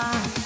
time.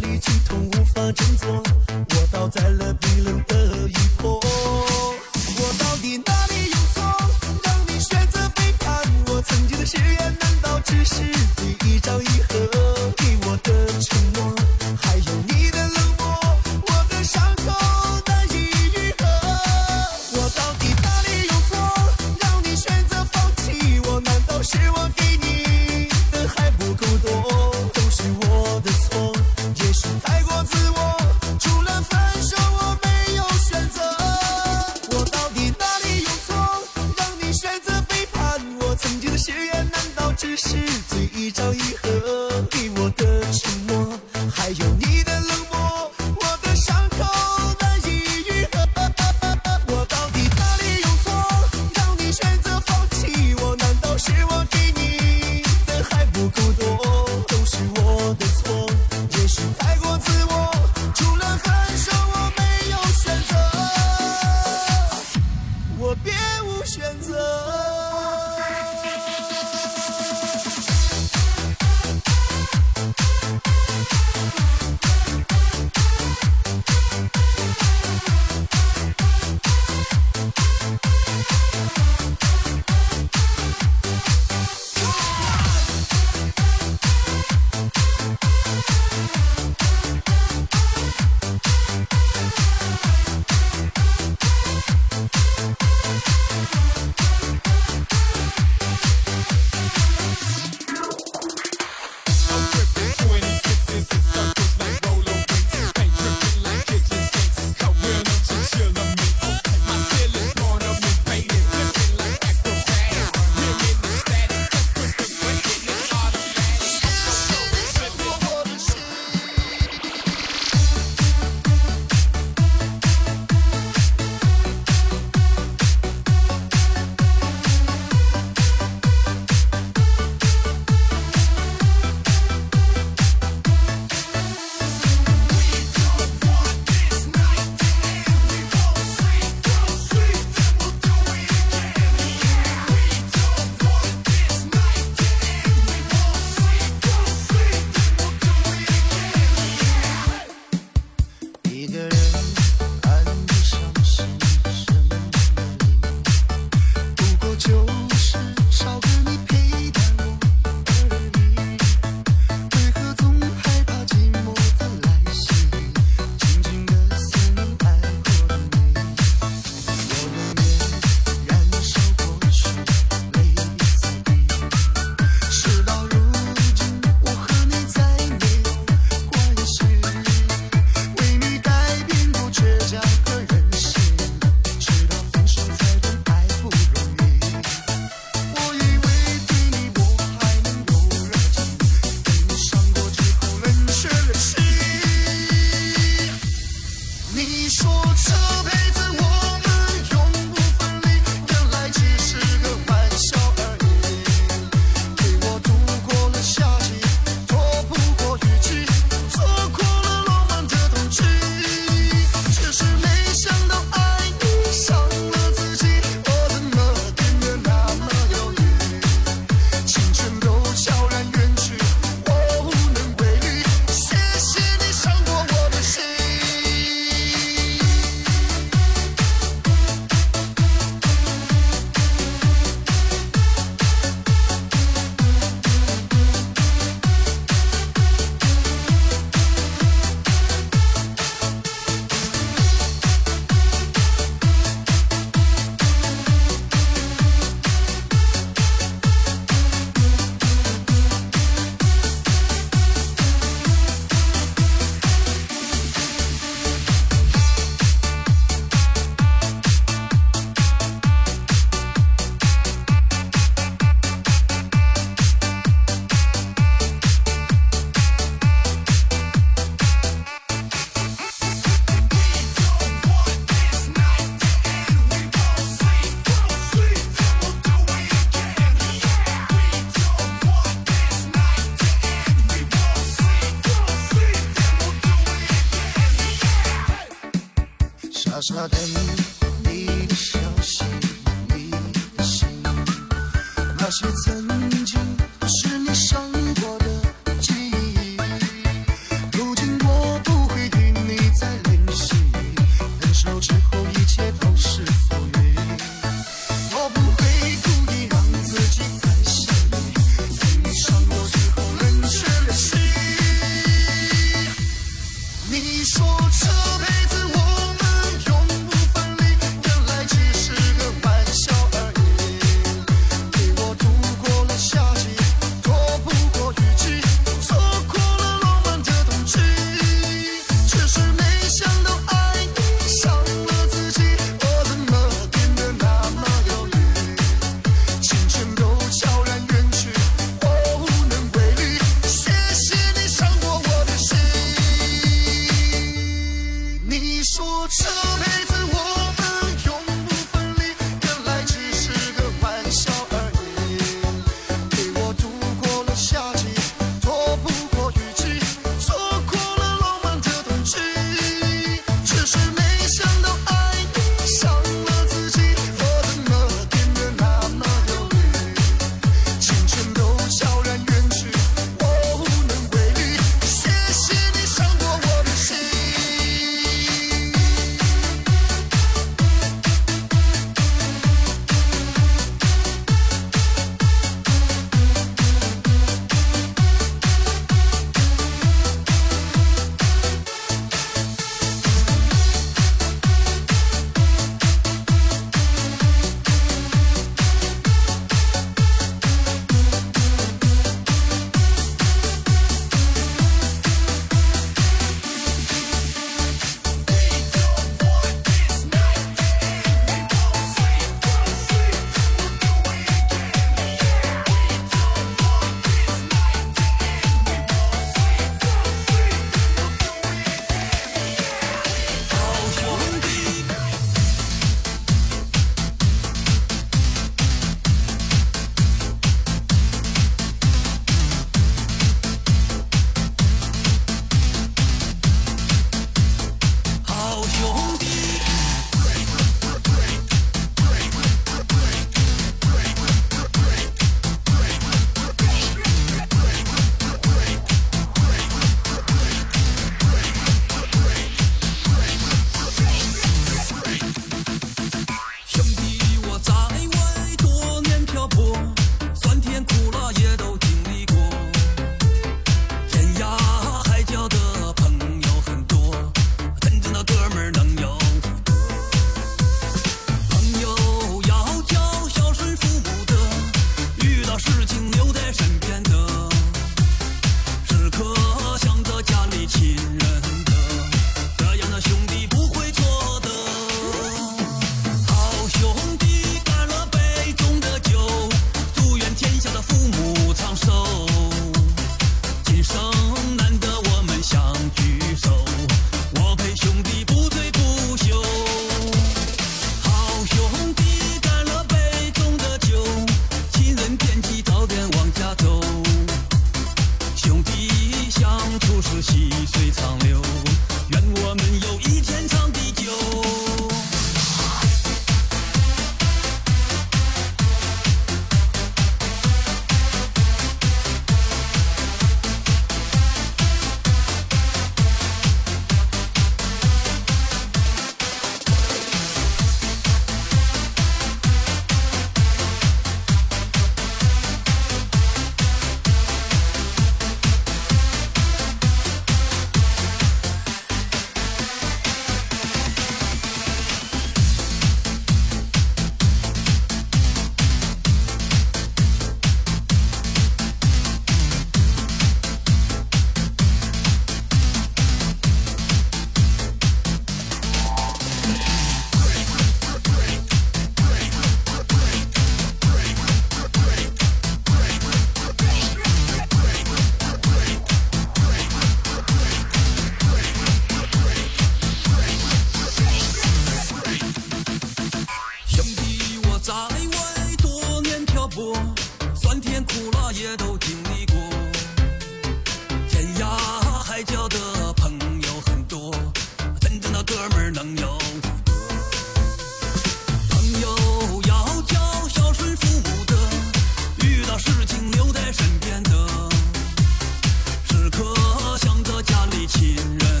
里剧痛无法振作，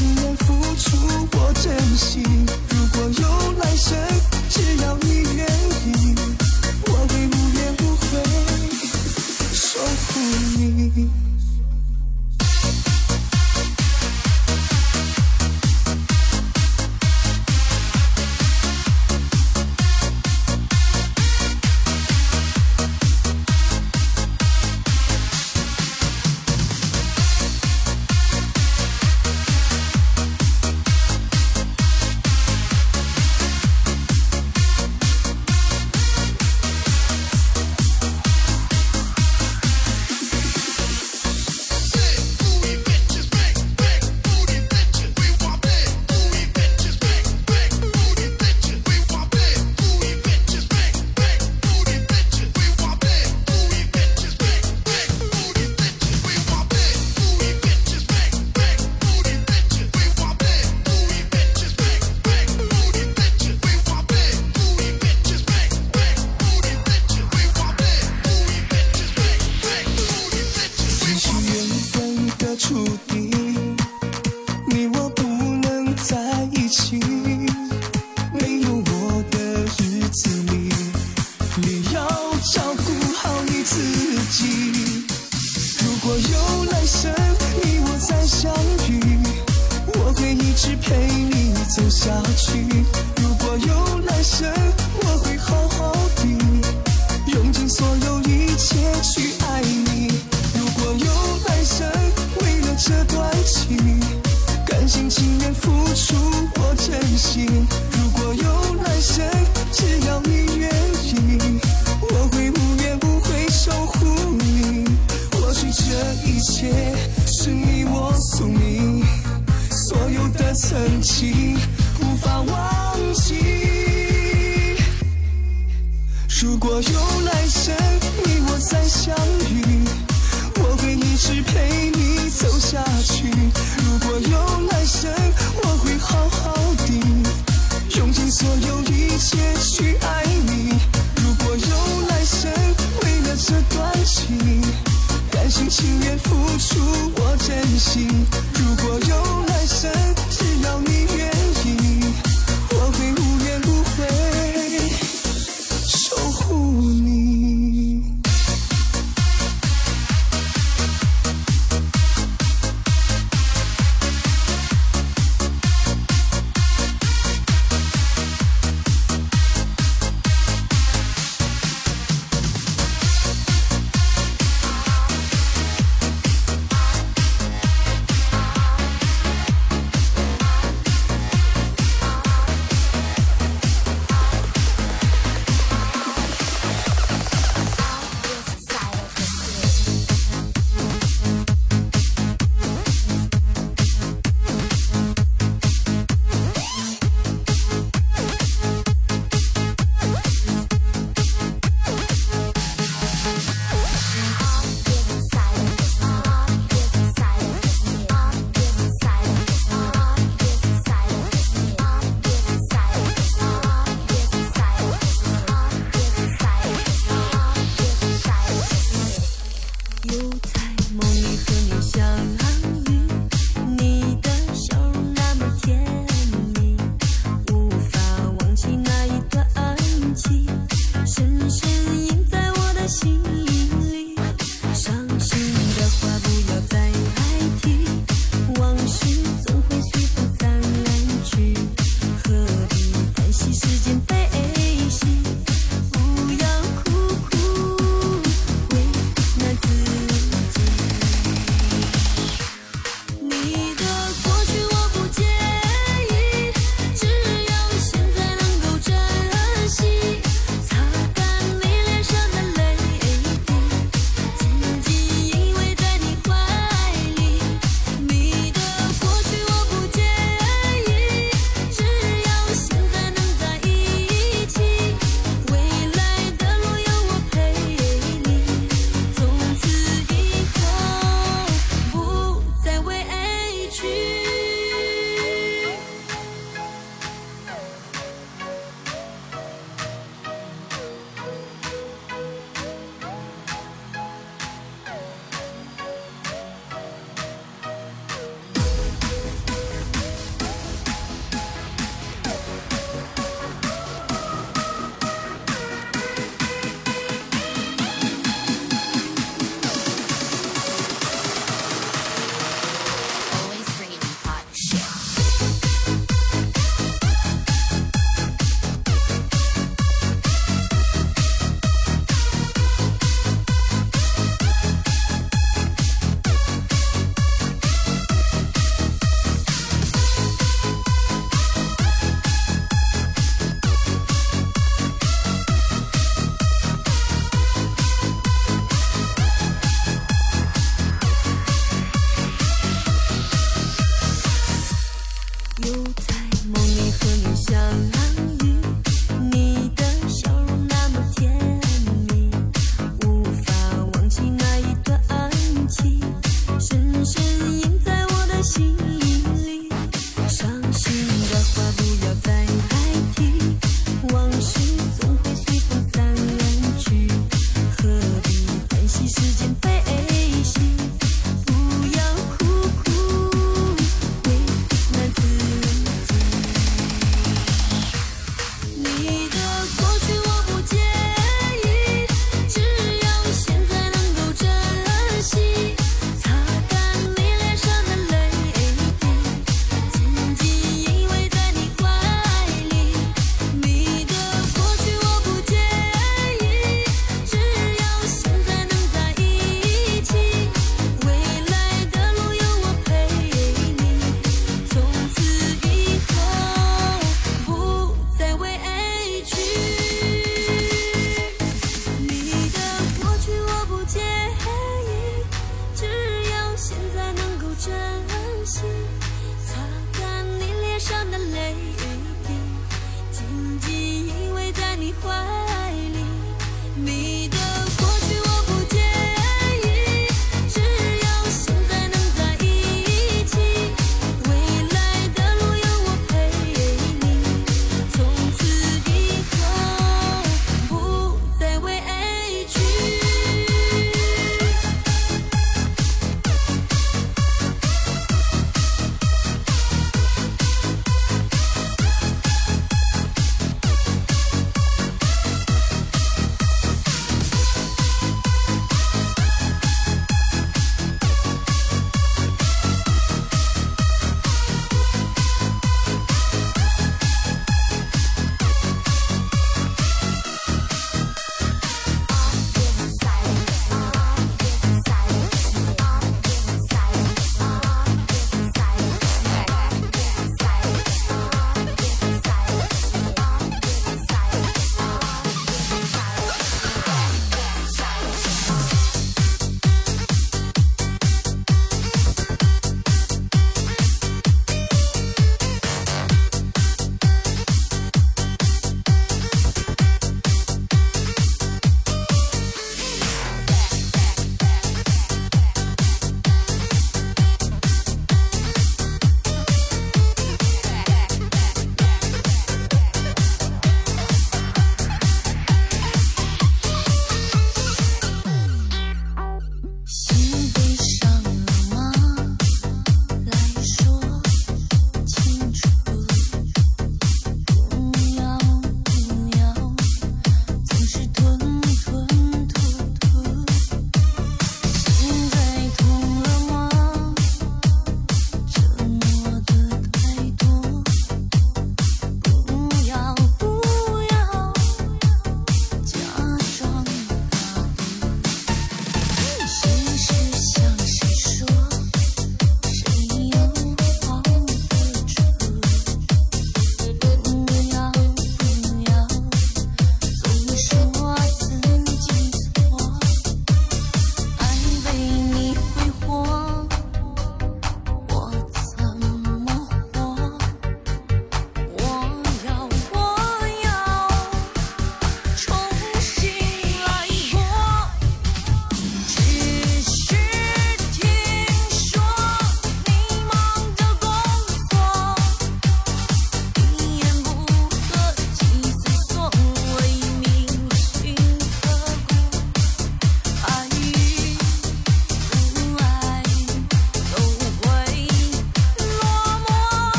情愿付出我真心。如果有